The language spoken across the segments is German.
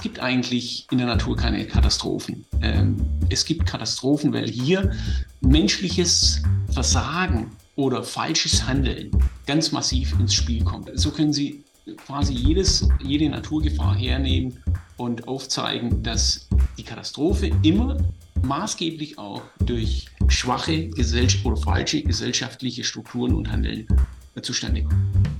es gibt eigentlich in der Natur keine Katastrophen. Ähm, es gibt Katastrophen, weil hier menschliches Versagen oder falsches Handeln ganz massiv ins Spiel kommt. So können Sie quasi jedes, jede Naturgefahr hernehmen und aufzeigen, dass die Katastrophe immer maßgeblich auch durch schwache Gesell oder falsche gesellschaftliche Strukturen und Handeln zustande kommt.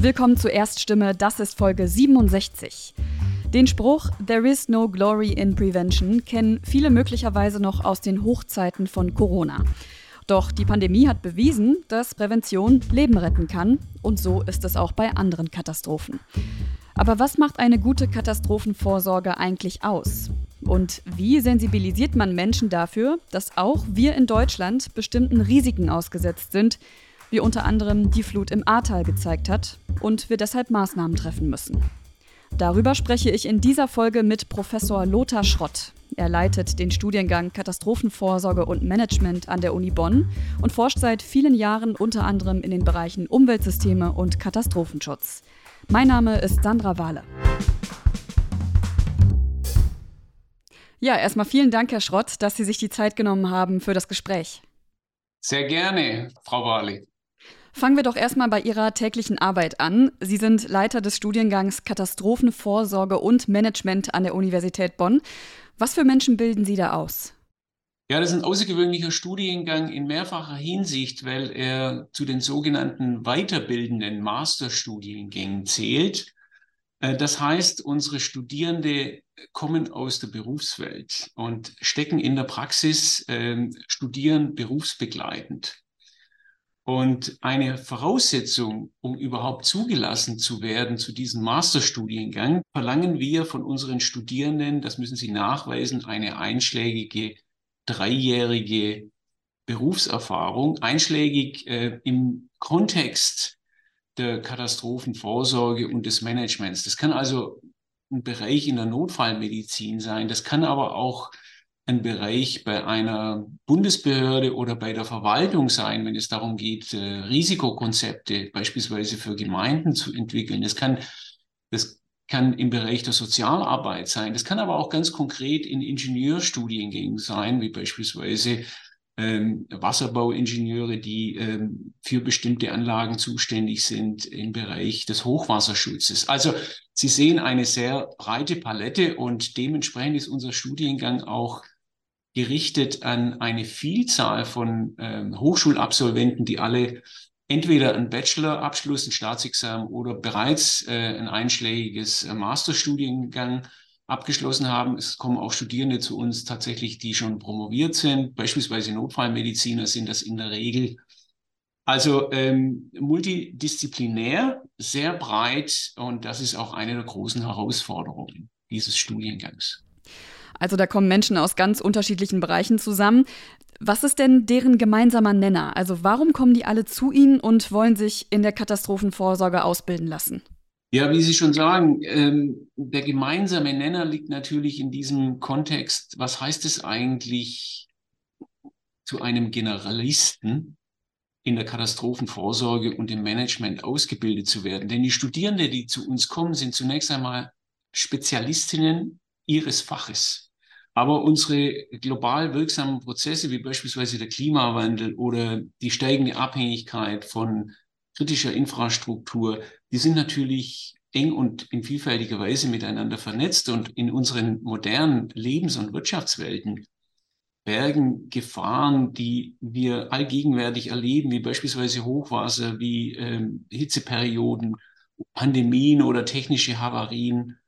Willkommen zur Erststimme, das ist Folge 67. Den Spruch There is no glory in prevention kennen viele möglicherweise noch aus den Hochzeiten von Corona. Doch die Pandemie hat bewiesen, dass Prävention Leben retten kann und so ist es auch bei anderen Katastrophen. Aber was macht eine gute Katastrophenvorsorge eigentlich aus? Und wie sensibilisiert man Menschen dafür, dass auch wir in Deutschland bestimmten Risiken ausgesetzt sind, wie unter anderem die Flut im Ahrtal gezeigt hat und wir deshalb Maßnahmen treffen müssen. Darüber spreche ich in dieser Folge mit Professor Lothar Schrott. Er leitet den Studiengang Katastrophenvorsorge und Management an der Uni Bonn und forscht seit vielen Jahren unter anderem in den Bereichen Umweltsysteme und Katastrophenschutz. Mein Name ist Sandra Wahle. Ja, erstmal vielen Dank, Herr Schrott, dass Sie sich die Zeit genommen haben für das Gespräch. Sehr gerne, Frau Wahle. Fangen wir doch erstmal bei Ihrer täglichen Arbeit an. Sie sind Leiter des Studiengangs Katastrophenvorsorge und Management an der Universität Bonn. Was für Menschen bilden Sie da aus? Ja, das ist ein außergewöhnlicher Studiengang in mehrfacher Hinsicht, weil er zu den sogenannten weiterbildenden Masterstudiengängen zählt. Äh, das heißt, unsere Studierende kommen aus der Berufswelt und stecken in der Praxis, äh, studieren berufsbegleitend. Und eine Voraussetzung, um überhaupt zugelassen zu werden zu diesem Masterstudiengang, verlangen wir von unseren Studierenden, das müssen sie nachweisen, eine einschlägige dreijährige Berufserfahrung, einschlägig äh, im Kontext der Katastrophenvorsorge und des Managements. Das kann also ein Bereich in der Notfallmedizin sein, das kann aber auch ein Bereich bei einer Bundesbehörde oder bei der Verwaltung sein, wenn es darum geht, äh, Risikokonzepte beispielsweise für Gemeinden zu entwickeln. Das kann, das kann im Bereich der Sozialarbeit sein. Das kann aber auch ganz konkret in Ingenieurstudiengängen sein, wie beispielsweise ähm, Wasserbauingenieure, die ähm, für bestimmte Anlagen zuständig sind im Bereich des Hochwasserschutzes. Also Sie sehen eine sehr breite Palette und dementsprechend ist unser Studiengang auch gerichtet an eine Vielzahl von ähm, Hochschulabsolventen, die alle entweder einen Bachelorabschluss, ein Staatsexamen oder bereits äh, ein einschlägiges äh, Masterstudiengang abgeschlossen haben. Es kommen auch Studierende zu uns tatsächlich, die schon promoviert sind. Beispielsweise Notfallmediziner sind das in der Regel. Also ähm, multidisziplinär, sehr breit und das ist auch eine der großen Herausforderungen dieses Studiengangs. Also da kommen Menschen aus ganz unterschiedlichen Bereichen zusammen. Was ist denn deren gemeinsamer Nenner? Also warum kommen die alle zu Ihnen und wollen sich in der Katastrophenvorsorge ausbilden lassen? Ja, wie Sie schon sagen, ähm, der gemeinsame Nenner liegt natürlich in diesem Kontext. Was heißt es eigentlich zu einem Generalisten in der Katastrophenvorsorge und im Management ausgebildet zu werden? Denn die Studierenden, die zu uns kommen, sind zunächst einmal Spezialistinnen ihres Faches. Aber unsere global wirksamen Prozesse, wie beispielsweise der Klimawandel oder die steigende Abhängigkeit von kritischer Infrastruktur, die sind natürlich eng und in vielfältiger Weise miteinander vernetzt und in unseren modernen Lebens- und Wirtschaftswelten bergen Gefahren, die wir allgegenwärtig erleben, wie beispielsweise Hochwasser, wie ähm, Hitzeperioden, Pandemien oder technische Havarien,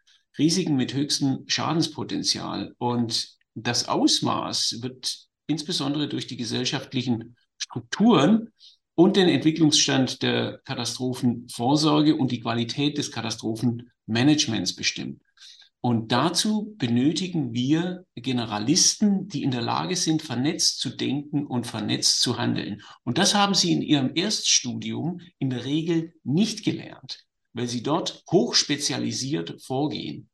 Risiken mit höchstem Schadenspotenzial. Und das Ausmaß wird insbesondere durch die gesellschaftlichen Strukturen und den Entwicklungsstand der Katastrophenvorsorge und die Qualität des Katastrophenmanagements bestimmt. Und dazu benötigen wir Generalisten, die in der Lage sind, vernetzt zu denken und vernetzt zu handeln. Und das haben sie in ihrem Erststudium in der Regel nicht gelernt weil sie dort hochspezialisiert vorgehen.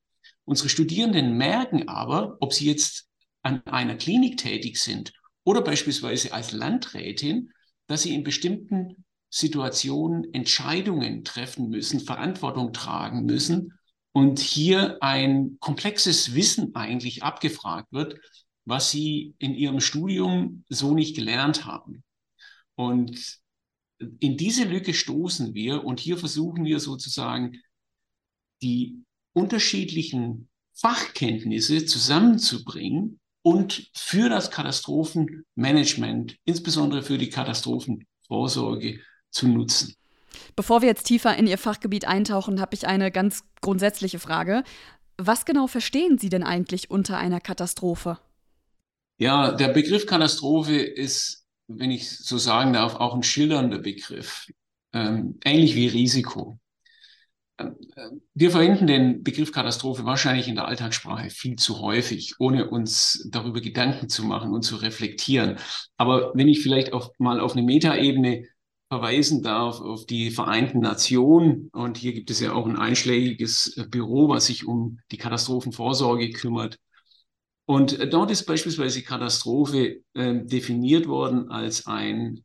Unsere Studierenden merken aber, ob sie jetzt an einer Klinik tätig sind oder beispielsweise als Landrätin, dass sie in bestimmten Situationen Entscheidungen treffen müssen, Verantwortung tragen müssen und hier ein komplexes Wissen eigentlich abgefragt wird, was sie in ihrem Studium so nicht gelernt haben. Und in diese Lücke stoßen wir und hier versuchen wir sozusagen die unterschiedlichen Fachkenntnisse zusammenzubringen und für das Katastrophenmanagement, insbesondere für die Katastrophenvorsorge, zu nutzen. Bevor wir jetzt tiefer in Ihr Fachgebiet eintauchen, habe ich eine ganz grundsätzliche Frage. Was genau verstehen Sie denn eigentlich unter einer Katastrophe? Ja, der Begriff Katastrophe ist, wenn ich so sagen darf, auch ein schillernder Begriff, ähm, ähnlich wie Risiko. Wir verwenden den Begriff Katastrophe wahrscheinlich in der Alltagssprache viel zu häufig, ohne uns darüber Gedanken zu machen und zu reflektieren. Aber wenn ich vielleicht auf, mal auf eine Metaebene verweisen darf, auf die Vereinten Nationen, und hier gibt es ja auch ein einschlägiges Büro, was sich um die Katastrophenvorsorge kümmert. Und dort ist beispielsweise Katastrophe äh, definiert worden als ein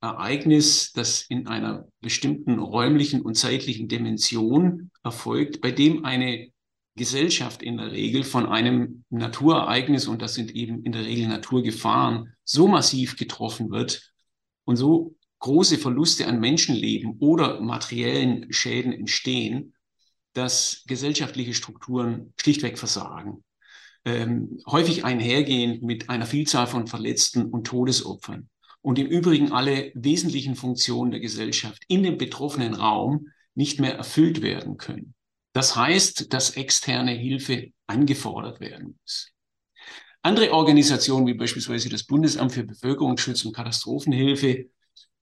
Ereignis, das in einer bestimmten räumlichen und zeitlichen Dimension erfolgt, bei dem eine Gesellschaft in der Regel von einem Naturereignis, und das sind eben in der Regel Naturgefahren, so massiv getroffen wird und so große Verluste an Menschenleben oder materiellen Schäden entstehen, dass gesellschaftliche Strukturen schlichtweg versagen. Ähm, häufig einhergehend mit einer Vielzahl von Verletzten und Todesopfern und im Übrigen alle wesentlichen Funktionen der Gesellschaft in dem betroffenen Raum nicht mehr erfüllt werden können. Das heißt, dass externe Hilfe angefordert werden muss. Andere Organisationen, wie beispielsweise das Bundesamt für Bevölkerungsschutz und Katastrophenhilfe,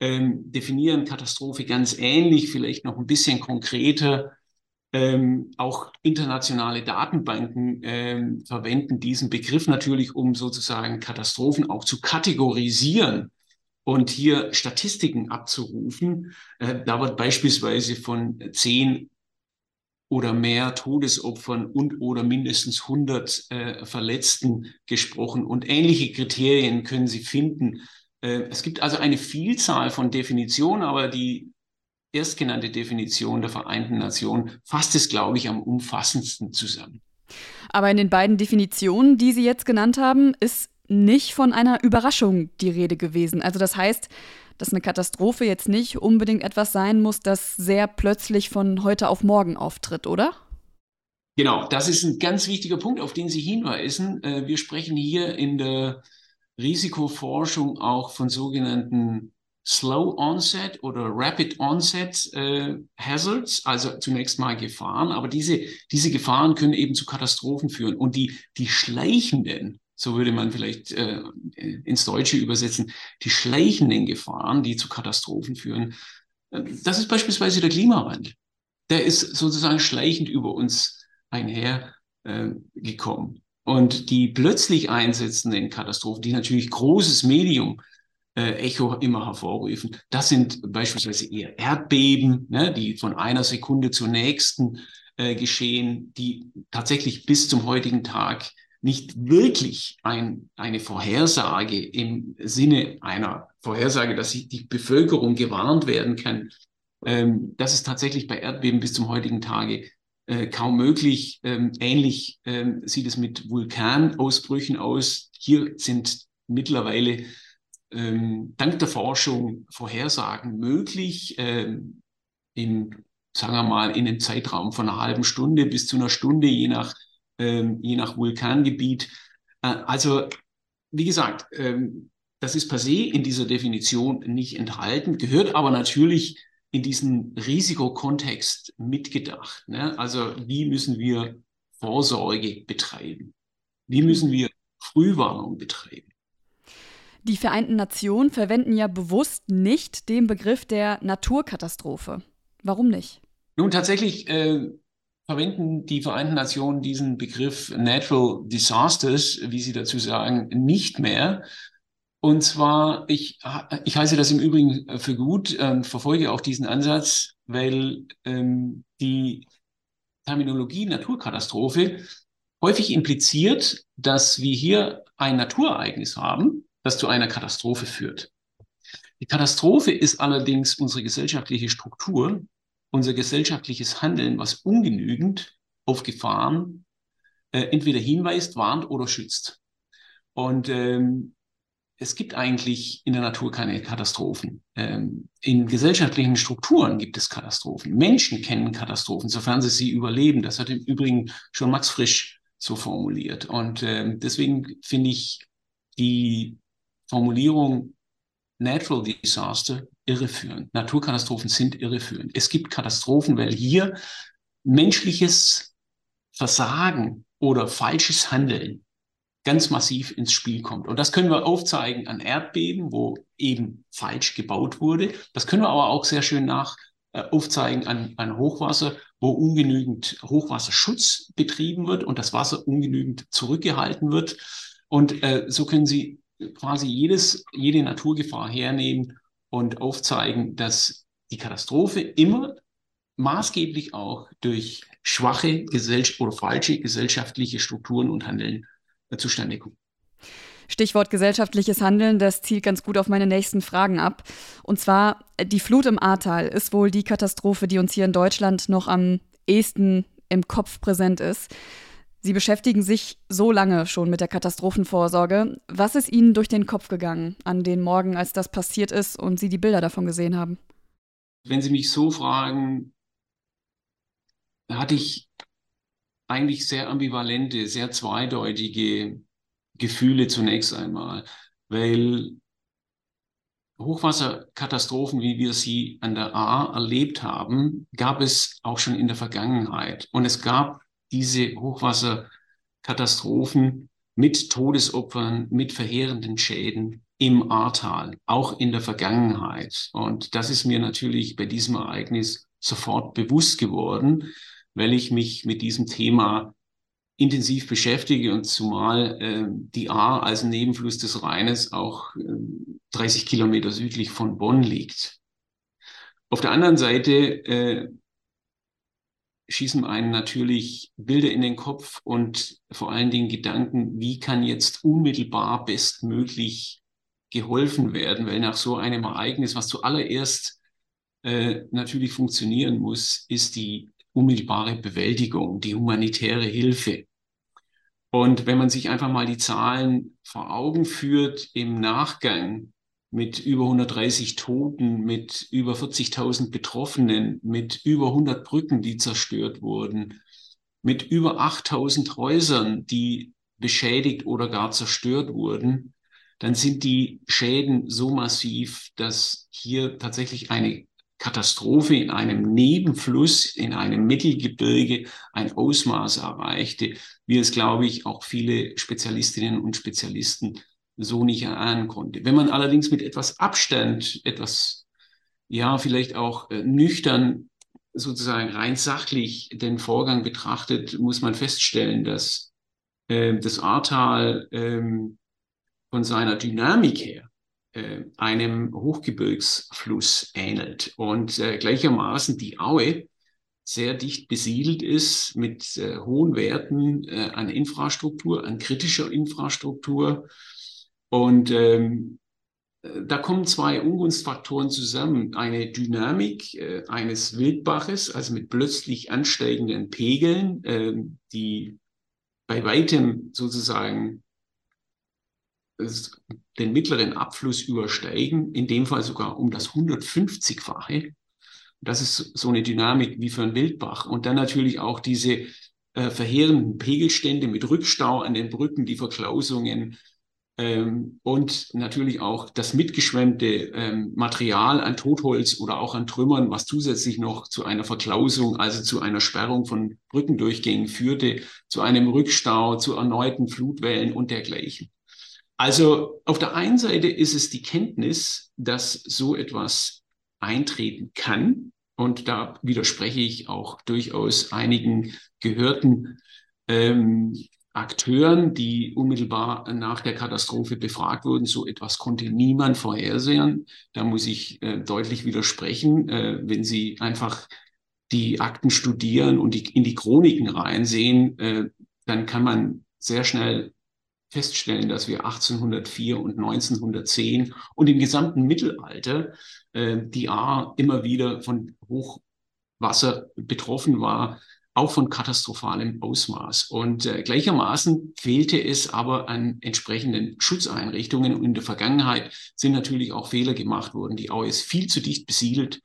ähm, definieren Katastrophe ganz ähnlich, vielleicht noch ein bisschen konkreter. Ähm, auch internationale Datenbanken ähm, verwenden diesen Begriff natürlich, um sozusagen Katastrophen auch zu kategorisieren und hier Statistiken abzurufen. Äh, da wird beispielsweise von zehn oder mehr Todesopfern und oder mindestens 100 äh, Verletzten gesprochen. Und ähnliche Kriterien können Sie finden. Äh, es gibt also eine Vielzahl von Definitionen, aber die erstgenannte Definition der Vereinten Nationen fasst es, glaube ich, am umfassendsten zusammen. Aber in den beiden Definitionen, die Sie jetzt genannt haben, ist nicht von einer Überraschung die Rede gewesen. Also das heißt, dass eine Katastrophe jetzt nicht unbedingt etwas sein muss, das sehr plötzlich von heute auf morgen auftritt, oder? Genau, das ist ein ganz wichtiger Punkt, auf den Sie hinweisen. Äh, wir sprechen hier in der Risikoforschung auch von sogenannten Slow Onset oder Rapid Onset äh, Hazards, also zunächst mal Gefahren, aber diese, diese Gefahren können eben zu Katastrophen führen. Und die, die schleichenden so würde man vielleicht äh, ins Deutsche übersetzen, die schleichenden Gefahren, die zu Katastrophen führen. Äh, das ist beispielsweise der Klimawandel. Der ist sozusagen schleichend über uns einher äh. Und die plötzlich einsetzenden Katastrophen, die natürlich großes Medium äh, Echo immer hervorrufen, das sind beispielsweise eher Erdbeben, ne, die von einer Sekunde zur nächsten äh, geschehen, die tatsächlich bis zum heutigen Tag nicht wirklich ein, eine Vorhersage im Sinne einer Vorhersage, dass die Bevölkerung gewarnt werden kann. Ähm, das ist tatsächlich bei Erdbeben bis zum heutigen Tage äh, kaum möglich. Ähm, ähnlich ähm, sieht es mit Vulkanausbrüchen aus. Hier sind mittlerweile ähm, dank der Forschung Vorhersagen möglich. Ähm, in, sagen wir mal, in einem Zeitraum von einer halben Stunde bis zu einer Stunde, je nach ähm, je nach Vulkangebiet. Äh, also, wie gesagt, ähm, das ist per se in dieser Definition nicht enthalten, gehört aber natürlich in diesen Risikokontext mitgedacht. Ne? Also, wie müssen wir Vorsorge betreiben? Wie müssen wir Frühwarnung betreiben? Die Vereinten Nationen verwenden ja bewusst nicht den Begriff der Naturkatastrophe. Warum nicht? Nun, tatsächlich äh, verwenden die Vereinten Nationen diesen Begriff Natural Disasters, wie sie dazu sagen, nicht mehr. Und zwar, ich, ich heiße das im Übrigen für gut, äh, verfolge auch diesen Ansatz, weil ähm, die Terminologie Naturkatastrophe häufig impliziert, dass wir hier ein Naturereignis haben, das zu einer Katastrophe führt. Die Katastrophe ist allerdings unsere gesellschaftliche Struktur, unser gesellschaftliches Handeln, was ungenügend auf Gefahren äh, entweder hinweist, warnt oder schützt. Und ähm, es gibt eigentlich in der Natur keine Katastrophen. Ähm, in gesellschaftlichen Strukturen gibt es Katastrophen. Menschen kennen Katastrophen, sofern sie sie überleben. Das hat im Übrigen schon Max Frisch so formuliert. Und ähm, deswegen finde ich die Formulierung Natural Disaster irreführend. Naturkatastrophen sind irreführend. Es gibt Katastrophen, weil hier menschliches Versagen oder falsches Handeln ganz massiv ins Spiel kommt. Und das können wir aufzeigen an Erdbeben, wo eben falsch gebaut wurde. Das können wir aber auch sehr schön nach äh, aufzeigen an, an Hochwasser, wo ungenügend Hochwasserschutz betrieben wird und das Wasser ungenügend zurückgehalten wird. Und äh, so können Sie quasi jedes, jede Naturgefahr hernehmen und aufzeigen, dass die Katastrophe immer maßgeblich auch durch schwache Gesellschaft oder falsche gesellschaftliche Strukturen und Handeln äh, zustande kommt. Stichwort gesellschaftliches Handeln, das zielt ganz gut auf meine nächsten Fragen ab. Und zwar, die Flut im Ahrtal ist wohl die Katastrophe, die uns hier in Deutschland noch am ehesten im Kopf präsent ist. Sie beschäftigen sich so lange schon mit der Katastrophenvorsorge. Was ist Ihnen durch den Kopf gegangen an den Morgen, als das passiert ist und Sie die Bilder davon gesehen haben? Wenn Sie mich so fragen, hatte ich eigentlich sehr ambivalente, sehr zweideutige Gefühle zunächst einmal, weil Hochwasserkatastrophen, wie wir sie an der A erlebt haben, gab es auch schon in der Vergangenheit. Und es gab diese Hochwasserkatastrophen mit Todesopfern, mit verheerenden Schäden im Ahrtal, auch in der Vergangenheit. Und das ist mir natürlich bei diesem Ereignis sofort bewusst geworden, weil ich mich mit diesem Thema intensiv beschäftige und zumal äh, die A als Nebenfluss des Rheines auch äh, 30 Kilometer südlich von Bonn liegt. Auf der anderen Seite äh, schießen einen natürlich Bilder in den Kopf und vor allen Dingen Gedanken, wie kann jetzt unmittelbar bestmöglich geholfen werden, weil nach so einem Ereignis, was zuallererst äh, natürlich funktionieren muss, ist die unmittelbare Bewältigung, die humanitäre Hilfe. Und wenn man sich einfach mal die Zahlen vor Augen führt im Nachgang, mit über 130 Toten, mit über 40.000 Betroffenen, mit über 100 Brücken, die zerstört wurden, mit über 8.000 Häusern, die beschädigt oder gar zerstört wurden, dann sind die Schäden so massiv, dass hier tatsächlich eine Katastrophe in einem Nebenfluss, in einem Mittelgebirge ein Ausmaß erreichte, wie es, glaube ich, auch viele Spezialistinnen und Spezialisten so nicht erahnen konnte. Wenn man allerdings mit etwas Abstand, etwas, ja, vielleicht auch äh, nüchtern, sozusagen rein sachlich den Vorgang betrachtet, muss man feststellen, dass äh, das Ahrtal äh, von seiner Dynamik her äh, einem Hochgebirgsfluss ähnelt und äh, gleichermaßen die Aue sehr dicht besiedelt ist mit äh, hohen Werten an Infrastruktur, an kritischer Infrastruktur und ähm, da kommen zwei Ungunstfaktoren zusammen. Eine Dynamik äh, eines Wildbaches, also mit plötzlich ansteigenden Pegeln, äh, die bei weitem sozusagen den mittleren Abfluss übersteigen, in dem Fall sogar um das 150-fache. Das ist so eine Dynamik wie für ein Wildbach. Und dann natürlich auch diese äh, verheerenden Pegelstände mit Rückstau an den Brücken, die Verklausungen, ähm, und natürlich auch das mitgeschwemmte ähm, Material an Totholz oder auch an Trümmern, was zusätzlich noch zu einer Verklausung, also zu einer Sperrung von Brückendurchgängen führte, zu einem Rückstau, zu erneuten Flutwellen und dergleichen. Also auf der einen Seite ist es die Kenntnis, dass so etwas eintreten kann. Und da widerspreche ich auch durchaus einigen gehörten ähm, Akteuren, die unmittelbar nach der Katastrophe befragt wurden. So etwas konnte niemand vorhersehen. Da muss ich äh, deutlich widersprechen. Äh, wenn Sie einfach die Akten studieren und die, in die Chroniken reinsehen, äh, dann kann man sehr schnell feststellen, dass wir 1804 und 1910 und im gesamten Mittelalter äh, die A immer wieder von Hochwasser betroffen war, auch von katastrophalem Ausmaß. Und äh, gleichermaßen fehlte es aber an entsprechenden Schutzeinrichtungen. Und in der Vergangenheit sind natürlich auch Fehler gemacht worden. Die Au ist viel zu dicht besiedelt.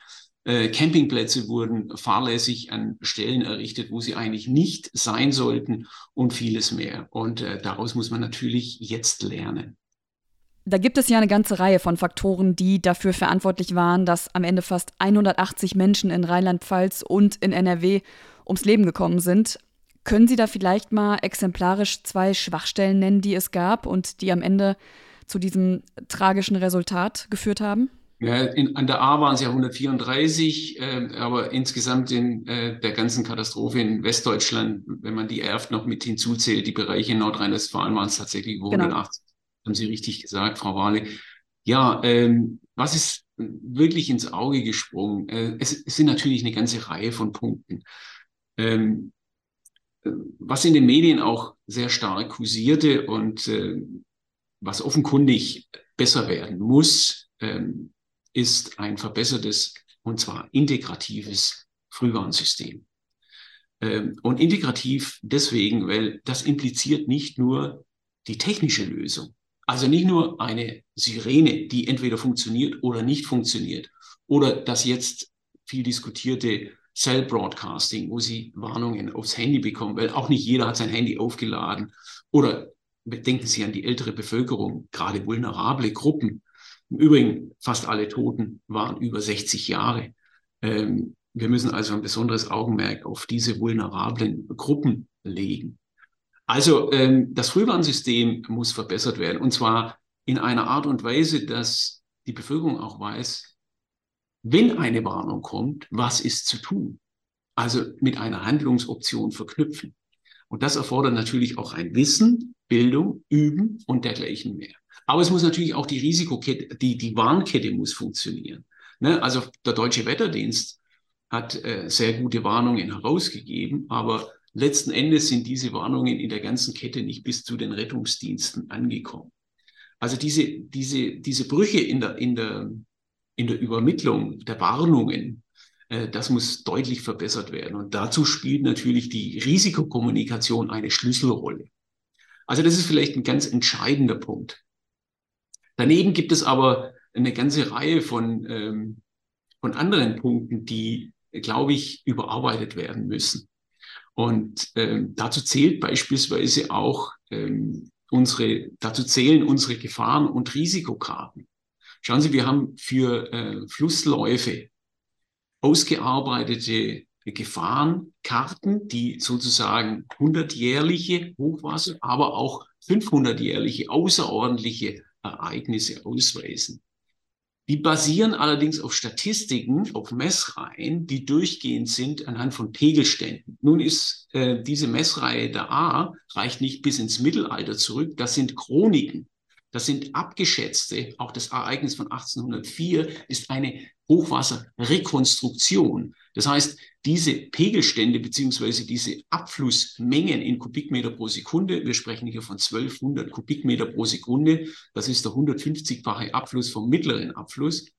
Äh, Campingplätze wurden fahrlässig an Stellen errichtet, wo sie eigentlich nicht sein sollten und vieles mehr. Und äh, daraus muss man natürlich jetzt lernen. Da gibt es ja eine ganze Reihe von Faktoren, die dafür verantwortlich waren, dass am Ende fast 180 Menschen in Rheinland-Pfalz und in NRW ums Leben gekommen sind. Können Sie da vielleicht mal exemplarisch zwei Schwachstellen nennen, die es gab und die am Ende zu diesem tragischen Resultat geführt haben? Ja, in, an der A waren es ja 134, äh, aber insgesamt in äh, der ganzen Katastrophe in Westdeutschland, wenn man die Erft noch mit hinzuzählt, die Bereiche in Nordrhein-Westfalen waren es tatsächlich über genau. 180. Haben Sie richtig gesagt, Frau Wahle. Ja, ähm, was ist wirklich ins Auge gesprungen? Äh, es, es sind natürlich eine ganze Reihe von Punkten. Ähm, äh, was in den Medien auch sehr stark kursierte und äh, was offenkundig besser werden muss, ähm, ist ein verbessertes und zwar integratives Frühwarnsystem. Ähm, und integrativ deswegen, weil das impliziert nicht nur die technische Lösung, also nicht nur eine Sirene, die entweder funktioniert oder nicht funktioniert, oder das jetzt viel diskutierte Cell Broadcasting, wo Sie Warnungen aufs Handy bekommen, weil auch nicht jeder hat sein Handy aufgeladen. Oder denken Sie an die ältere Bevölkerung, gerade vulnerable Gruppen. Im Übrigen, fast alle Toten waren über 60 Jahre. Ähm, wir müssen also ein besonderes Augenmerk auf diese vulnerablen Gruppen legen. Also ähm, das Frühwarnsystem muss verbessert werden und zwar in einer Art und Weise, dass die Bevölkerung auch weiß, wenn eine Warnung kommt, was ist zu tun? Also mit einer Handlungsoption verknüpfen. Und das erfordert natürlich auch ein Wissen, Bildung, Üben und dergleichen mehr. Aber es muss natürlich auch die Risikokette, die, die Warnkette muss funktionieren. Ne? Also der Deutsche Wetterdienst hat äh, sehr gute Warnungen herausgegeben, aber letzten Endes sind diese Warnungen in der ganzen Kette nicht bis zu den Rettungsdiensten angekommen. Also diese, diese, diese Brüche in der, in, der, in der Übermittlung der Warnungen, äh, das muss deutlich verbessert werden. Und dazu spielt natürlich die Risikokommunikation eine Schlüsselrolle. Also das ist vielleicht ein ganz entscheidender Punkt. Daneben gibt es aber eine ganze Reihe von, ähm, von anderen Punkten, die, glaube ich, überarbeitet werden müssen. Und ähm, dazu zählt beispielsweise auch ähm, unsere, dazu zählen unsere Gefahren- und Risikokarten. Schauen Sie, wir haben für äh, Flussläufe ausgearbeitete Gefahrenkarten, die sozusagen 100-jährliche Hochwasser, aber auch 500-jährliche außerordentliche Ereignisse ausweisen. Die basieren allerdings auf Statistiken, auf Messreihen, die durchgehend sind anhand von Pegelständen. Nun ist äh, diese Messreihe der A, reicht nicht bis ins Mittelalter zurück. Das sind Chroniken. Das sind abgeschätzte, auch das Ereignis von 1804 ist eine Hochwasserrekonstruktion. Das heißt, diese Pegelstände beziehungsweise diese Abflussmengen in Kubikmeter pro Sekunde, wir sprechen hier von 1200 Kubikmeter pro Sekunde, das ist der 150-fache Abfluss vom mittleren Abfluss,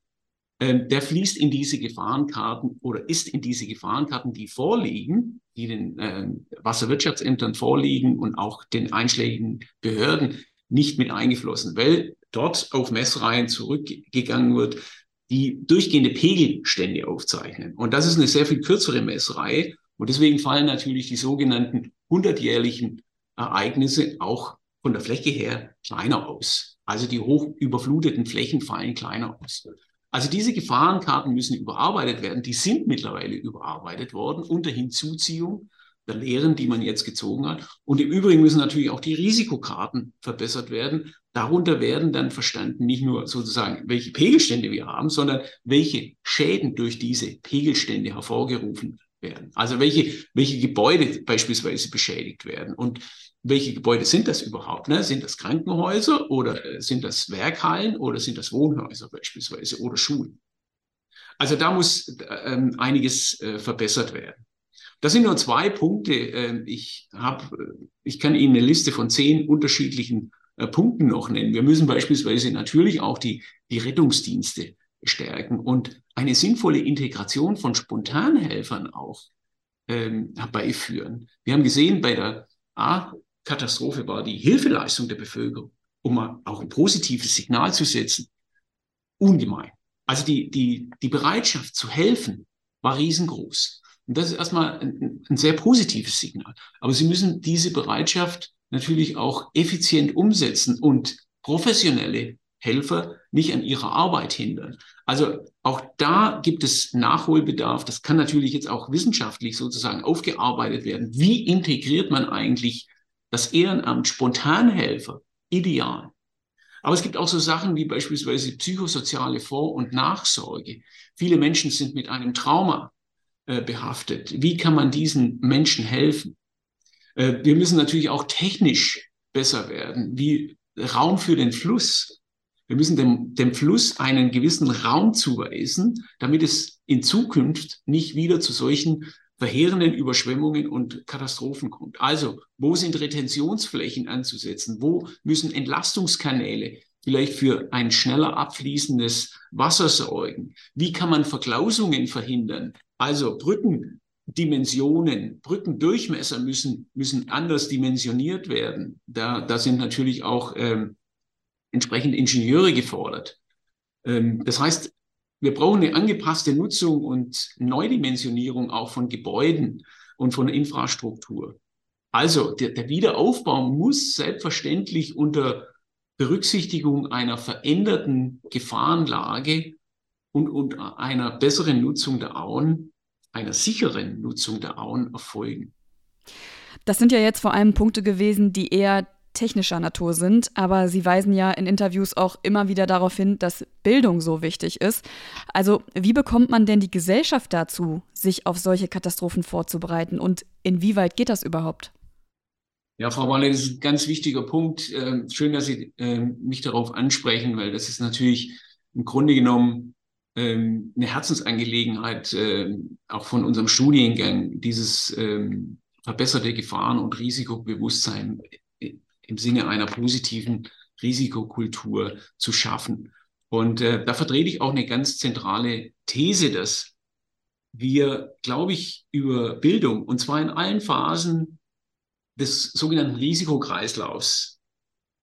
äh, der fließt in diese Gefahrenkarten oder ist in diese Gefahrenkarten, die vorliegen, die den äh, Wasserwirtschaftsämtern vorliegen und auch den einschlägigen Behörden nicht mit eingeflossen, weil dort auf Messreihen zurückgegangen wird, die durchgehende Pegelstände aufzeichnen. Und das ist eine sehr viel kürzere Messreihe. Und deswegen fallen natürlich die sogenannten hundertjährlichen Ereignisse auch von der Fläche her kleiner aus. Also die hoch überfluteten Flächen fallen kleiner aus. Also diese Gefahrenkarten müssen überarbeitet werden. Die sind mittlerweile überarbeitet worden unter Hinzuziehung der Lehren, die man jetzt gezogen hat. Und im Übrigen müssen natürlich auch die Risikokarten verbessert werden. Darunter werden dann verstanden nicht nur sozusagen, welche Pegelstände wir haben, sondern welche Schäden durch diese Pegelstände hervorgerufen werden. Also welche, welche Gebäude beispielsweise beschädigt werden. Und welche Gebäude sind das überhaupt? Ne? Sind das Krankenhäuser oder äh, sind das Werkhallen oder sind das Wohnhäuser beispielsweise oder Schulen? Also da muss äh, einiges äh, verbessert werden. Das sind nur zwei Punkte. Ähm, ich, hab, ich kann Ihnen eine Liste von zehn unterschiedlichen äh, Punkten noch nennen. Wir müssen beispielsweise natürlich auch die, die Rettungsdienste stärken und eine sinnvolle Integration von Spontanhelfern auch ähm, herbeiführen. Wir haben gesehen, bei der A-Katastrophe war die Hilfeleistung der Bevölkerung, um auch ein positives Signal zu setzen, ungemein. Also die, die, die Bereitschaft zu helfen war riesengroß. Und das ist erstmal ein, ein sehr positives Signal. Aber Sie müssen diese Bereitschaft natürlich auch effizient umsetzen und professionelle Helfer nicht an ihrer Arbeit hindern. Also auch da gibt es Nachholbedarf. Das kann natürlich jetzt auch wissenschaftlich sozusagen aufgearbeitet werden. Wie integriert man eigentlich das Ehrenamt Spontanhelfer? Ideal. Aber es gibt auch so Sachen wie beispielsweise psychosoziale Vor- und Nachsorge. Viele Menschen sind mit einem Trauma äh, behaftet. Wie kann man diesen Menschen helfen? Äh, wir müssen natürlich auch technisch besser werden, wie Raum für den Fluss. Wir müssen dem, dem Fluss einen gewissen Raum zuweisen, damit es in Zukunft nicht wieder zu solchen verheerenden Überschwemmungen und Katastrophen kommt. Also, wo sind Retentionsflächen anzusetzen? Wo müssen Entlastungskanäle vielleicht für ein schneller abfließendes Wasser sorgen? Wie kann man Verklausungen verhindern? Also Brückendimensionen, Brückendurchmesser müssen, müssen anders dimensioniert werden. Da, da sind natürlich auch ähm, entsprechend Ingenieure gefordert. Ähm, das heißt, wir brauchen eine angepasste Nutzung und Neudimensionierung auch von Gebäuden und von Infrastruktur. Also der, der Wiederaufbau muss selbstverständlich unter Berücksichtigung einer veränderten Gefahrenlage und, und einer besseren Nutzung der Auen, einer sicheren Nutzung der Auen erfolgen. Das sind ja jetzt vor allem Punkte gewesen, die eher technischer Natur sind, aber Sie weisen ja in Interviews auch immer wieder darauf hin, dass Bildung so wichtig ist. Also wie bekommt man denn die Gesellschaft dazu, sich auf solche Katastrophen vorzubereiten und inwieweit geht das überhaupt? Ja, Frau Walle, das ist ein ganz wichtiger Punkt. Ähm, schön, dass Sie ähm, mich darauf ansprechen, weil das ist natürlich im Grunde genommen ähm, eine Herzensangelegenheit auch von unserem Studiengang, dieses verbesserte Gefahren- und Risikobewusstsein im Sinne einer positiven Risikokultur zu schaffen. Und äh, da vertrete ich auch eine ganz zentrale These, dass wir, glaube ich, über Bildung, und zwar in allen Phasen des sogenannten Risikokreislaufs,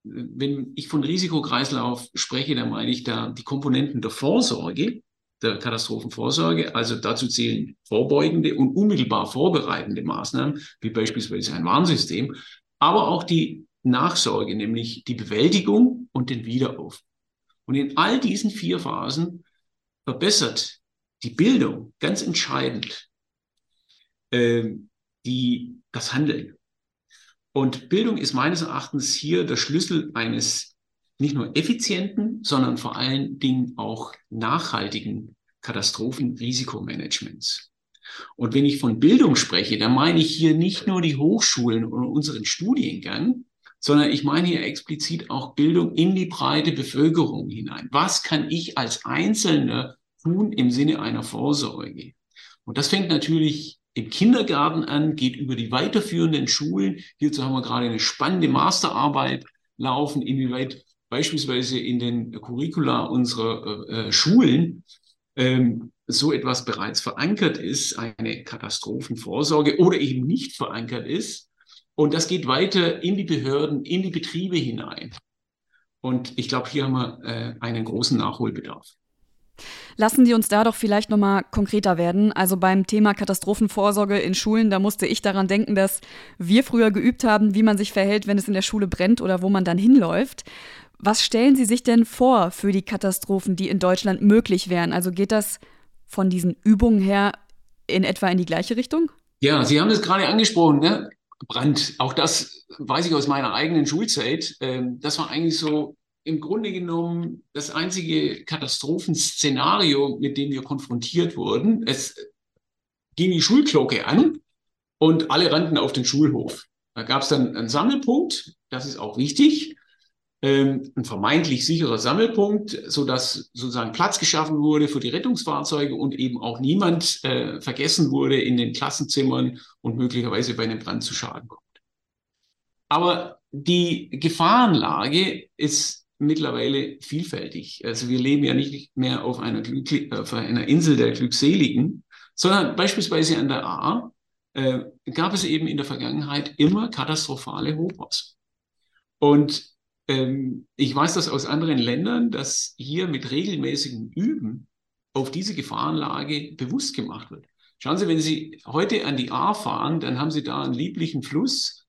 wenn ich von Risikokreislauf spreche, dann meine ich da die Komponenten der Vorsorge, der Katastrophenvorsorge. Also dazu zählen vorbeugende und unmittelbar vorbereitende Maßnahmen, wie beispielsweise ein Warnsystem, aber auch die Nachsorge, nämlich die Bewältigung und den Wiederaufbau. Und in all diesen vier Phasen verbessert die Bildung ganz entscheidend äh, die, das Handeln. Und Bildung ist meines Erachtens hier der Schlüssel eines nicht nur effizienten, sondern vor allen Dingen auch nachhaltigen Katastrophenrisikomanagements. Und wenn ich von Bildung spreche, dann meine ich hier nicht nur die Hochschulen und unseren Studiengang, sondern ich meine hier explizit auch Bildung in die breite Bevölkerung hinein. Was kann ich als Einzelner tun im Sinne einer Vorsorge? Und das fängt natürlich im Kindergarten an, geht über die weiterführenden Schulen. Hierzu haben wir gerade eine spannende Masterarbeit laufen, inwieweit beispielsweise in den Curricula unserer äh, äh Schulen ähm, so etwas bereits verankert ist, eine Katastrophenvorsorge oder eben nicht verankert ist. Und das geht weiter in die Behörden, in die Betriebe hinein. Und ich glaube, hier haben wir äh, einen großen Nachholbedarf. Lassen Sie uns da doch vielleicht noch mal konkreter werden. Also beim Thema Katastrophenvorsorge in Schulen, da musste ich daran denken, dass wir früher geübt haben, wie man sich verhält, wenn es in der Schule brennt oder wo man dann hinläuft. Was stellen Sie sich denn vor für die Katastrophen, die in Deutschland möglich wären? Also geht das von diesen Übungen her in etwa in die gleiche Richtung? Ja, Sie haben es gerade angesprochen. Ne? Brand. Auch das weiß ich aus meiner eigenen Schulzeit. Ähm, das war eigentlich so im Grunde genommen das einzige Katastrophenszenario, mit dem wir konfrontiert wurden. Es ging die Schulglocke an und alle rannten auf den Schulhof. Da gab es dann einen Sammelpunkt, das ist auch wichtig, ähm, ein vermeintlich sicherer Sammelpunkt, sodass sozusagen Platz geschaffen wurde für die Rettungsfahrzeuge und eben auch niemand äh, vergessen wurde in den Klassenzimmern und möglicherweise bei einem Brand zu Schaden kommt. Aber die Gefahrenlage ist mittlerweile vielfältig. Also wir leben ja nicht mehr auf einer, auf einer Insel der Glückseligen, sondern beispielsweise an der A äh, gab es eben in der Vergangenheit immer katastrophale Hochwasser. Und ähm, ich weiß das aus anderen Ländern, dass hier mit regelmäßigem Üben auf diese Gefahrenlage bewusst gemacht wird. Schauen Sie, wenn Sie heute an die A fahren, dann haben Sie da einen lieblichen Fluss,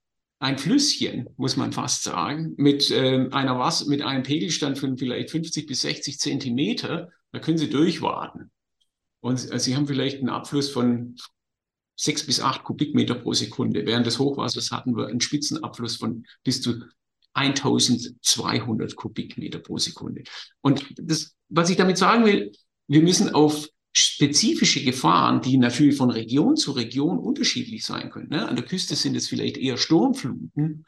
ein Flüsschen, muss man fast sagen, mit, äh, einer Wasser, mit einem Pegelstand von vielleicht 50 bis 60 Zentimeter. Da können Sie durchwarten. Und äh, Sie haben vielleicht einen Abfluss von sechs bis acht Kubikmeter pro Sekunde. Während des Hochwassers hatten wir einen Spitzenabfluss von bis zu 1200 Kubikmeter pro Sekunde. Und das, was ich damit sagen will, wir müssen auf spezifische Gefahren, die natürlich von Region zu Region unterschiedlich sein können. Ne? An der Küste sind es vielleicht eher Sturmfluten,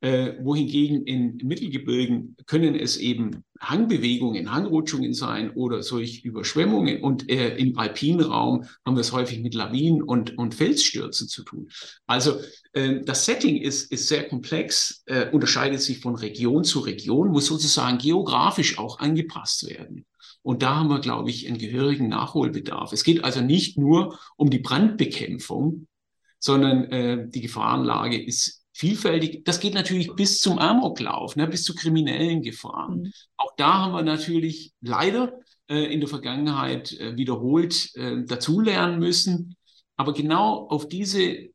äh, wohingegen in Mittelgebirgen können es eben Hangbewegungen, Hangrutschungen sein oder solch Überschwemmungen. Und äh, im alpinen Raum haben wir es häufig mit Lawinen und, und Felsstürzen zu tun. Also äh, das Setting ist, ist sehr komplex, äh, unterscheidet sich von Region zu Region, muss sozusagen geografisch auch angepasst werden. Und da haben wir, glaube ich, einen gehörigen Nachholbedarf. Es geht also nicht nur um die Brandbekämpfung, sondern äh, die Gefahrenlage ist vielfältig. Das geht natürlich bis zum Amoklauf, ne, bis zu kriminellen Gefahren. Mhm. Auch da haben wir natürlich leider äh, in der Vergangenheit äh, wiederholt äh, dazulernen müssen. Aber genau auf diese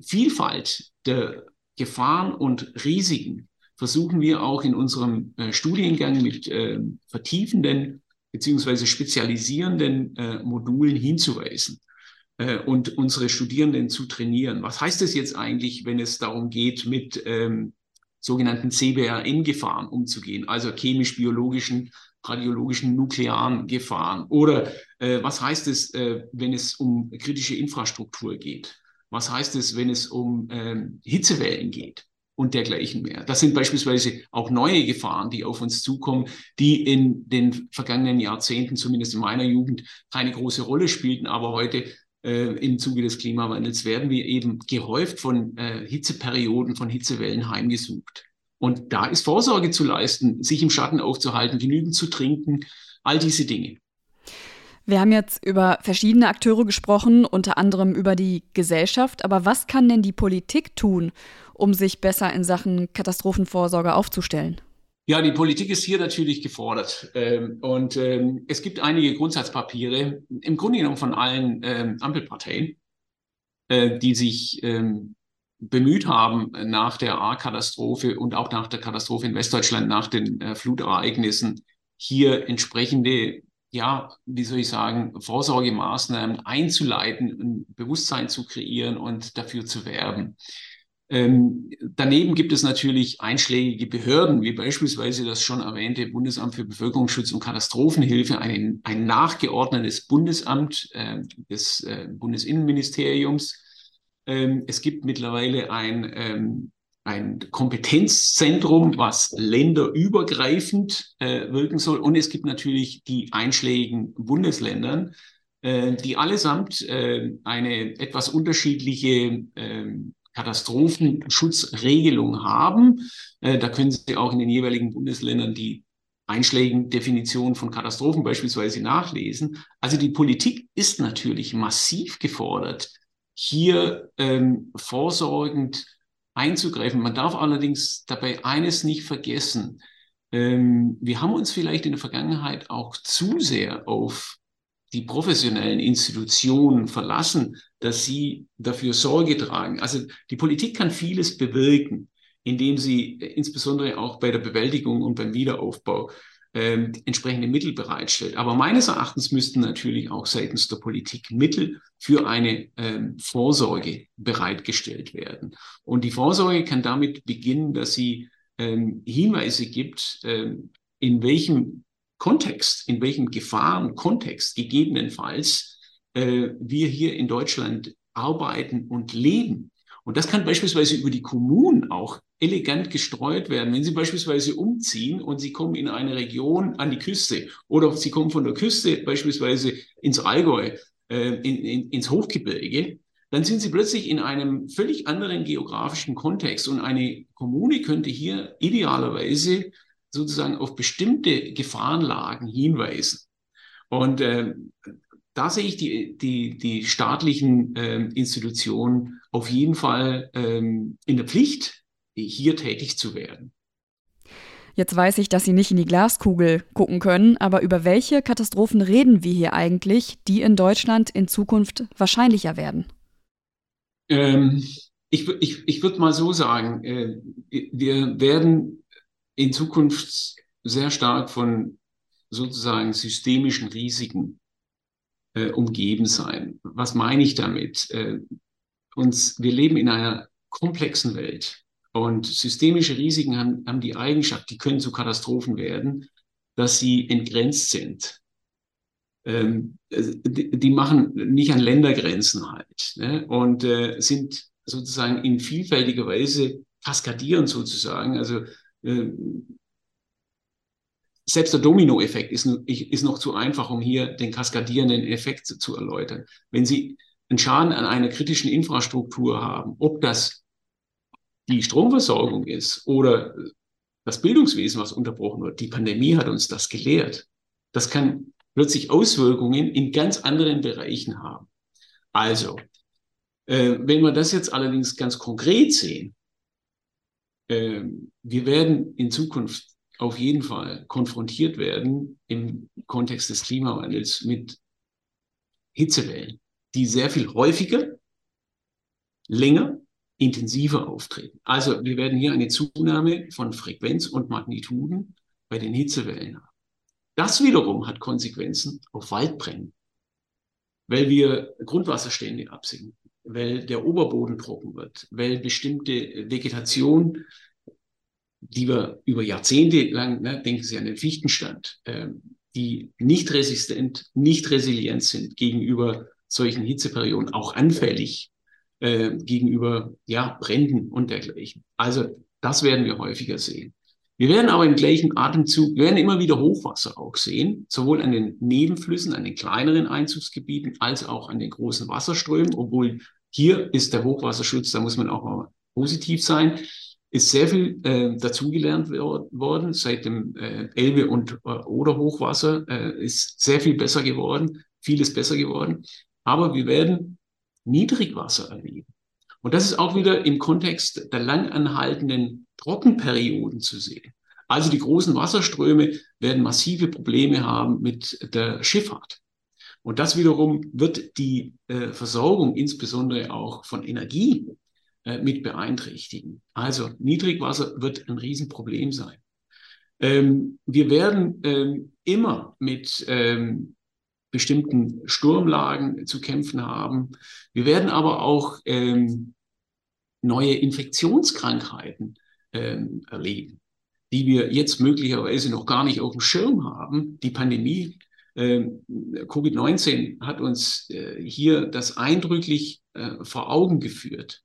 Vielfalt der Gefahren und Risiken versuchen wir auch in unserem äh, Studiengang mit äh, vertiefenden beziehungsweise spezialisierenden äh, Modulen hinzuweisen äh, und unsere Studierenden zu trainieren. Was heißt das jetzt eigentlich, wenn es darum geht, mit ähm, sogenannten CBRN-Gefahren umzugehen, also chemisch-biologischen, radiologischen, nuklearen Gefahren? Oder äh, was heißt es, äh, wenn es um kritische Infrastruktur geht? Was heißt es, wenn es um ähm, Hitzewellen geht? Und dergleichen mehr. Das sind beispielsweise auch neue Gefahren, die auf uns zukommen, die in den vergangenen Jahrzehnten, zumindest in meiner Jugend, keine große Rolle spielten, aber heute äh, im Zuge des Klimawandels werden wir eben gehäuft von äh, Hitzeperioden, von Hitzewellen heimgesucht. Und da ist Vorsorge zu leisten, sich im Schatten aufzuhalten, genügend zu trinken, all diese Dinge. Wir haben jetzt über verschiedene Akteure gesprochen, unter anderem über die Gesellschaft. Aber was kann denn die Politik tun, um sich besser in Sachen Katastrophenvorsorge aufzustellen? Ja, die Politik ist hier natürlich gefordert. Ähm, und ähm, es gibt einige Grundsatzpapiere, im Grunde genommen von allen ähm, Ampelparteien, äh, die sich bemüht haben, nach der A-Katastrophe und auch nach der Katastrophe in Westdeutschland, nach den äh, Flutereignissen, hier entsprechende ja, wie soll ich sagen, Vorsorgemaßnahmen einzuleiten, ein Bewusstsein zu kreieren und dafür zu werben. Ähm, daneben gibt es natürlich einschlägige Behörden, wie beispielsweise das schon erwähnte Bundesamt für Bevölkerungsschutz und Katastrophenhilfe, ein, ein nachgeordnetes Bundesamt äh, des äh, Bundesinnenministeriums. Ähm, es gibt mittlerweile ein, ähm, ein Kompetenzzentrum, was länderübergreifend äh, wirken soll. Und es gibt natürlich die einschlägigen Bundesländern, äh, die allesamt äh, eine etwas unterschiedliche ähm, Katastrophenschutzregelung haben. Äh, da können Sie auch in den jeweiligen Bundesländern die einschlägigen Definitionen von Katastrophen beispielsweise nachlesen. Also die Politik ist natürlich massiv gefordert, hier ähm, vorsorgend einzugreifen. Man darf allerdings dabei eines nicht vergessen. Ähm, wir haben uns vielleicht in der Vergangenheit auch zu sehr auf die professionellen Institutionen verlassen, dass sie dafür Sorge tragen. Also die Politik kann vieles bewirken, indem sie äh, insbesondere auch bei der Bewältigung und beim Wiederaufbau ähm, entsprechende Mittel bereitstellt. Aber meines Erachtens müssten natürlich auch seitens der Politik Mittel für eine ähm, Vorsorge bereitgestellt werden. Und die Vorsorge kann damit beginnen, dass sie ähm, Hinweise gibt, ähm, in welchem Kontext, in welchem Gefahrenkontext gegebenenfalls äh, wir hier in Deutschland arbeiten und leben. Und das kann beispielsweise über die Kommunen auch elegant gestreut werden. Wenn Sie beispielsweise umziehen und Sie kommen in eine Region an die Küste oder Sie kommen von der Küste beispielsweise ins Allgäu, äh, in, in, ins Hochgebirge, dann sind Sie plötzlich in einem völlig anderen geografischen Kontext und eine Kommune könnte hier idealerweise sozusagen auf bestimmte Gefahrenlagen hinweisen. Und äh, da sehe ich die, die, die staatlichen äh, Institutionen auf jeden Fall ähm, in der Pflicht, hier tätig zu werden. Jetzt weiß ich, dass Sie nicht in die Glaskugel gucken können, aber über welche Katastrophen reden wir hier eigentlich, die in Deutschland in Zukunft wahrscheinlicher werden? Ähm, ich ich, ich würde mal so sagen, äh, wir werden in Zukunft sehr stark von sozusagen systemischen Risiken äh, umgeben sein. Was meine ich damit? Äh, uns, wir leben in einer komplexen Welt und systemische Risiken haben, haben die Eigenschaft, die können zu Katastrophen werden, dass sie entgrenzt sind. Ähm, die, die, machen nicht an Ländergrenzen halt ne? und äh, sind sozusagen in vielfältiger Weise kaskadieren sozusagen. Also äh, selbst der Dominoeffekt ist, ist noch zu einfach, um hier den kaskadierenden Effekt zu, zu erläutern. Wenn Sie einen Schaden an einer kritischen Infrastruktur haben, ob das die Stromversorgung ist oder das Bildungswesen, was unterbrochen wird, die Pandemie hat uns das gelehrt. Das kann plötzlich Auswirkungen in ganz anderen Bereichen haben. Also, äh, wenn wir das jetzt allerdings ganz konkret sehen, äh, wir werden in Zukunft auf jeden Fall konfrontiert werden im Kontext des Klimawandels mit Hitzewellen, die sehr viel häufiger, länger, intensiver auftreten. Also wir werden hier eine Zunahme von Frequenz und Magnituden bei den Hitzewellen haben. Das wiederum hat Konsequenzen auf Waldbränden, weil wir Grundwasserstände absinken, weil der Oberboden trocken wird, weil bestimmte Vegetation die wir über Jahrzehnte lang, ne, denken Sie an den Fichtenstand, äh, die nicht resistent, nicht resilient sind gegenüber solchen Hitzeperioden, auch anfällig äh, gegenüber ja, Bränden und dergleichen. Also das werden wir häufiger sehen. Wir werden aber im gleichen Atemzug, werden immer wieder Hochwasser auch sehen, sowohl an den Nebenflüssen, an den kleineren Einzugsgebieten, als auch an den großen Wasserströmen, obwohl hier ist der Hochwasserschutz, da muss man auch mal positiv sein ist sehr viel äh, dazugelernt worden seit dem äh, Elbe- und äh, Oder-Hochwasser, äh, ist sehr viel besser geworden, vieles besser geworden. Aber wir werden Niedrigwasser erleben. Und das ist auch wieder im Kontext der langanhaltenden Trockenperioden zu sehen. Also die großen Wasserströme werden massive Probleme haben mit der Schifffahrt. Und das wiederum wird die äh, Versorgung insbesondere auch von Energie äh, mit beeinträchtigen. Also Niedrigwasser wird ein Riesenproblem sein. Ähm, wir werden ähm, immer mit ähm, bestimmten Sturmlagen zu kämpfen haben. Wir werden aber auch ähm, neue Infektionskrankheiten ähm, erleben, die wir jetzt möglicherweise noch gar nicht auf dem Schirm haben. Die Pandemie ähm, Covid-19 hat uns äh, hier das eindrücklich äh, vor Augen geführt.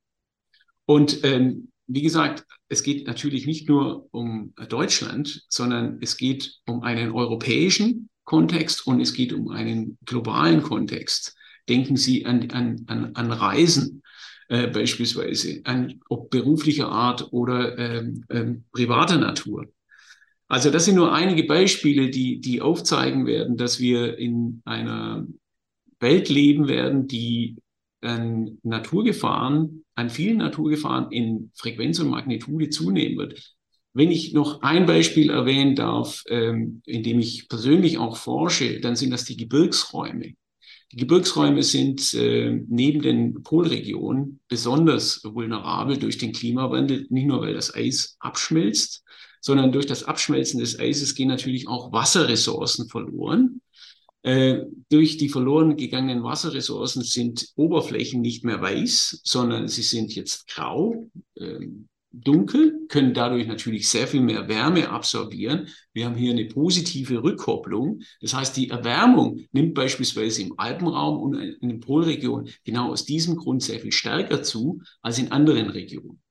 Und ähm, wie gesagt, es geht natürlich nicht nur um Deutschland, sondern es geht um einen europäischen Kontext und es geht um einen globalen Kontext. Denken Sie an, an, an, an Reisen äh, beispielsweise, an ob beruflicher Art oder ähm, ähm, privater Natur. Also das sind nur einige Beispiele, die, die aufzeigen werden, dass wir in einer Welt leben werden, die an Naturgefahren, an vielen Naturgefahren in Frequenz und Magnitude zunehmen wird. Wenn ich noch ein Beispiel erwähnen darf, ähm, in dem ich persönlich auch forsche, dann sind das die Gebirgsräume. Die Gebirgsräume sind äh, neben den Polregionen besonders vulnerabel durch den Klimawandel, nicht nur weil das Eis abschmilzt, sondern durch das Abschmelzen des Eises gehen natürlich auch Wasserressourcen verloren. Äh, durch die verloren gegangenen Wasserressourcen sind Oberflächen nicht mehr weiß, sondern sie sind jetzt grau, äh, dunkel, können dadurch natürlich sehr viel mehr Wärme absorbieren. Wir haben hier eine positive Rückkopplung. Das heißt, die Erwärmung nimmt beispielsweise im Alpenraum und in den Polregionen genau aus diesem Grund sehr viel stärker zu als in anderen Regionen.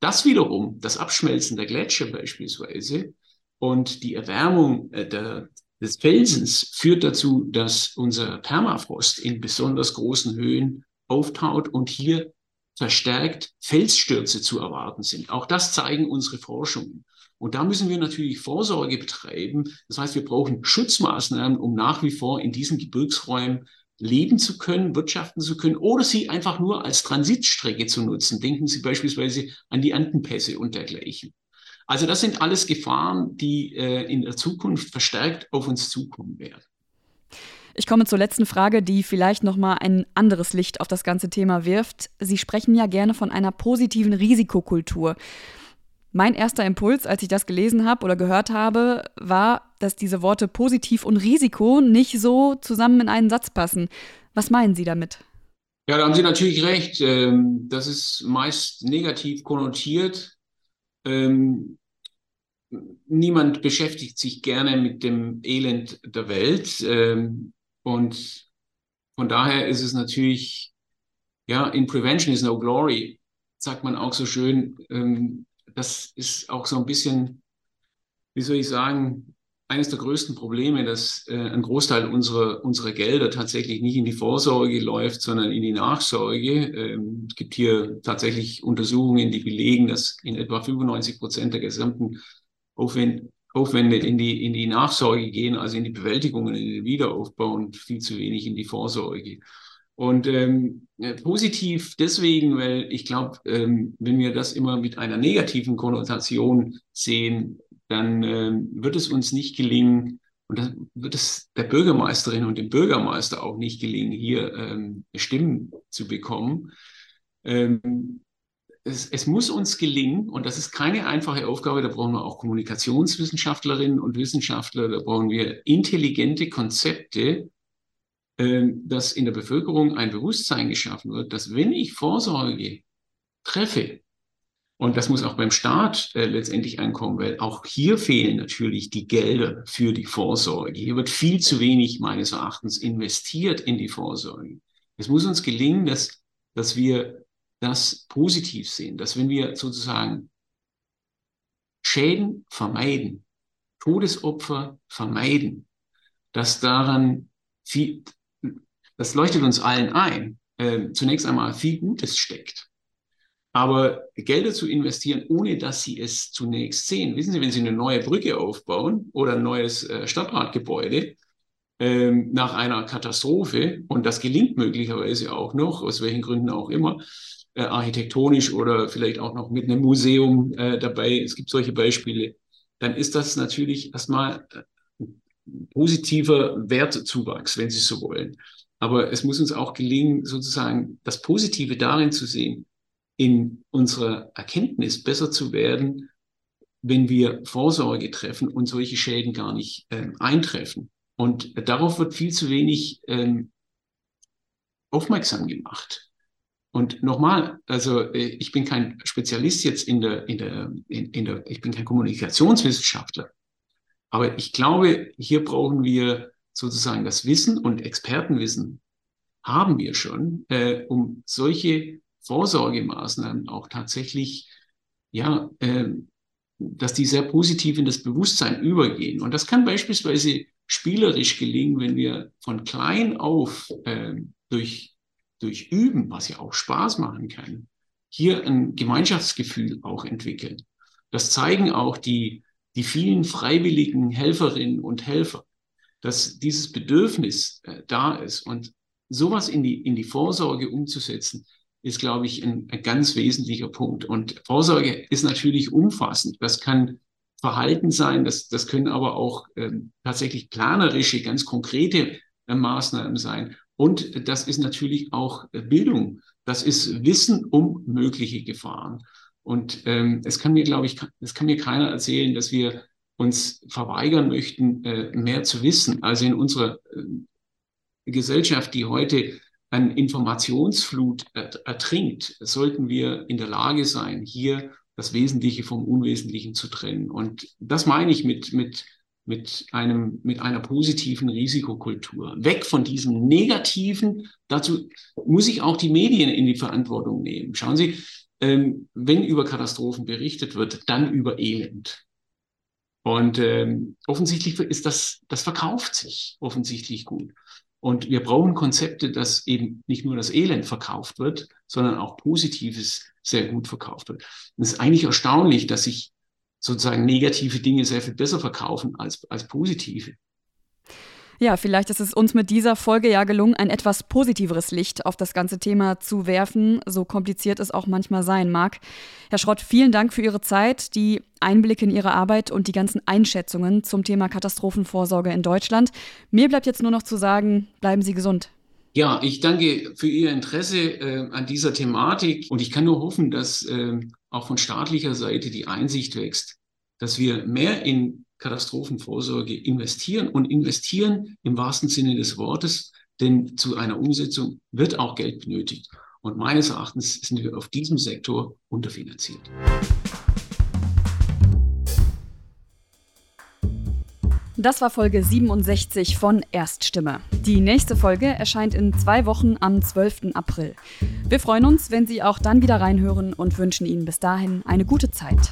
Das wiederum, das Abschmelzen der Gletscher beispielsweise und die Erwärmung äh, der, des Felsens führt dazu, dass unser Permafrost in besonders großen Höhen auftaut und hier verstärkt Felsstürze zu erwarten sind. Auch das zeigen unsere Forschungen. Und da müssen wir natürlich Vorsorge betreiben. Das heißt, wir brauchen Schutzmaßnahmen, um nach wie vor in diesen Gebirgsräumen leben zu können, wirtschaften zu können oder sie einfach nur als Transitstrecke zu nutzen. Denken Sie beispielsweise an die Andenpässe und dergleichen. Also das sind alles Gefahren, die äh, in der Zukunft verstärkt auf uns zukommen werden. Ich komme zur letzten Frage, die vielleicht noch mal ein anderes Licht auf das ganze Thema wirft. Sie sprechen ja gerne von einer positiven Risikokultur. Mein erster Impuls, als ich das gelesen habe oder gehört habe, war, dass diese Worte positiv und Risiko nicht so zusammen in einen Satz passen. Was meinen Sie damit? Ja, da haben Sie natürlich recht. Ähm, das ist meist negativ konnotiert. Ähm, niemand beschäftigt sich gerne mit dem Elend der Welt. Und von daher ist es natürlich, ja, in Prevention is no glory, sagt man auch so schön. Ähm, das ist auch so ein bisschen, wie soll ich sagen, eines der größten Probleme, dass äh, ein Großteil unserer, unserer Gelder tatsächlich nicht in die Vorsorge läuft, sondern in die Nachsorge. Ähm, es gibt hier tatsächlich Untersuchungen, die belegen, dass in etwa 95 Prozent der gesamten Aufwände, Aufwände in die, in die Nachsorge gehen, also in die Bewältigung und in den Wiederaufbau und viel zu wenig in die Vorsorge. Und ähm, positiv deswegen, weil ich glaube, ähm, wenn wir das immer mit einer negativen Konnotation sehen, dann ähm, wird es uns nicht gelingen, und dann wird es der Bürgermeisterin und dem Bürgermeister auch nicht gelingen, hier ähm, Stimmen zu bekommen. Ähm, es, es, muss uns gelingen, und das ist keine einfache Aufgabe, da brauchen wir auch Kommunikationswissenschaftlerinnen und Wissenschaftler, da brauchen wir intelligente Konzepte, äh, dass in der Bevölkerung ein Bewusstsein geschaffen wird, dass wenn ich Vorsorge treffe, und das muss auch beim Staat äh, letztendlich ankommen, weil auch hier fehlen natürlich die Gelder für die Vorsorge. Hier wird viel zu wenig meines Erachtens investiert in die Vorsorge. Es muss uns gelingen, dass, dass wir das positiv sehen, dass wenn wir sozusagen Schäden vermeiden, Todesopfer vermeiden, dass daran viel, das leuchtet uns allen ein, äh, zunächst einmal viel Gutes steckt. Aber Gelder zu investieren, ohne dass Sie es zunächst sehen, wissen Sie, wenn Sie eine neue Brücke aufbauen oder ein neues äh, Stadtratgebäude äh, nach einer Katastrophe, und das gelingt möglicherweise auch noch, aus welchen Gründen auch immer, äh, architektonisch oder vielleicht auch noch mit einem Museum äh, dabei, es gibt solche Beispiele, dann ist das natürlich erstmal äh, positiver Wertzuwachs, wenn Sie so wollen. Aber es muss uns auch gelingen, sozusagen das Positive darin zu sehen, in unserer Erkenntnis besser zu werden, wenn wir Vorsorge treffen und solche Schäden gar nicht ähm, eintreffen. Und darauf wird viel zu wenig ähm, aufmerksam gemacht. Und nochmal, also äh, ich bin kein Spezialist jetzt in der, in der, in, in der, ich bin kein Kommunikationswissenschaftler. Aber ich glaube, hier brauchen wir sozusagen das Wissen und Expertenwissen haben wir schon, äh, um solche Vorsorgemaßnahmen auch tatsächlich, ja, äh, dass die sehr positiv in das Bewusstsein übergehen. Und das kann beispielsweise spielerisch gelingen, wenn wir von klein auf äh, durch durch Üben, was ja auch Spaß machen kann, hier ein Gemeinschaftsgefühl auch entwickeln. Das zeigen auch die, die vielen freiwilligen Helferinnen und Helfer, dass dieses Bedürfnis äh, da ist. Und sowas in die, in die Vorsorge umzusetzen, ist, glaube ich, ein, ein ganz wesentlicher Punkt. Und Vorsorge ist natürlich umfassend. Das kann Verhalten sein, das, das können aber auch ähm, tatsächlich planerische, ganz konkrete äh, Maßnahmen sein. Und das ist natürlich auch Bildung. Das ist Wissen um mögliche Gefahren. Und ähm, es kann mir, glaube ich, es kann mir keiner erzählen, dass wir uns verweigern möchten, äh, mehr zu wissen. Also in unserer äh, Gesellschaft, die heute an Informationsflut ertrinkt, sollten wir in der Lage sein, hier das Wesentliche vom Unwesentlichen zu trennen. Und das meine ich mit, mit mit einem, mit einer positiven Risikokultur. Weg von diesem negativen. Dazu muss ich auch die Medien in die Verantwortung nehmen. Schauen Sie, ähm, wenn über Katastrophen berichtet wird, dann über Elend. Und ähm, offensichtlich ist das, das verkauft sich offensichtlich gut. Und wir brauchen Konzepte, dass eben nicht nur das Elend verkauft wird, sondern auch Positives sehr gut verkauft wird. Und es ist eigentlich erstaunlich, dass sich sozusagen negative Dinge sehr viel besser verkaufen als, als positive. Ja, vielleicht ist es uns mit dieser Folge ja gelungen, ein etwas positiveres Licht auf das ganze Thema zu werfen, so kompliziert es auch manchmal sein mag. Herr Schrott, vielen Dank für Ihre Zeit, die Einblicke in Ihre Arbeit und die ganzen Einschätzungen zum Thema Katastrophenvorsorge in Deutschland. Mir bleibt jetzt nur noch zu sagen, bleiben Sie gesund. Ja, ich danke für Ihr Interesse äh, an dieser Thematik und ich kann nur hoffen, dass äh, auch von staatlicher Seite die Einsicht wächst, dass wir mehr in Katastrophenvorsorge investieren und investieren im wahrsten Sinne des Wortes, denn zu einer Umsetzung wird auch Geld benötigt. Und meines Erachtens sind wir auf diesem Sektor unterfinanziert. Das war Folge 67 von Erststimme. Die nächste Folge erscheint in zwei Wochen am 12. April. Wir freuen uns, wenn Sie auch dann wieder reinhören und wünschen Ihnen bis dahin eine gute Zeit.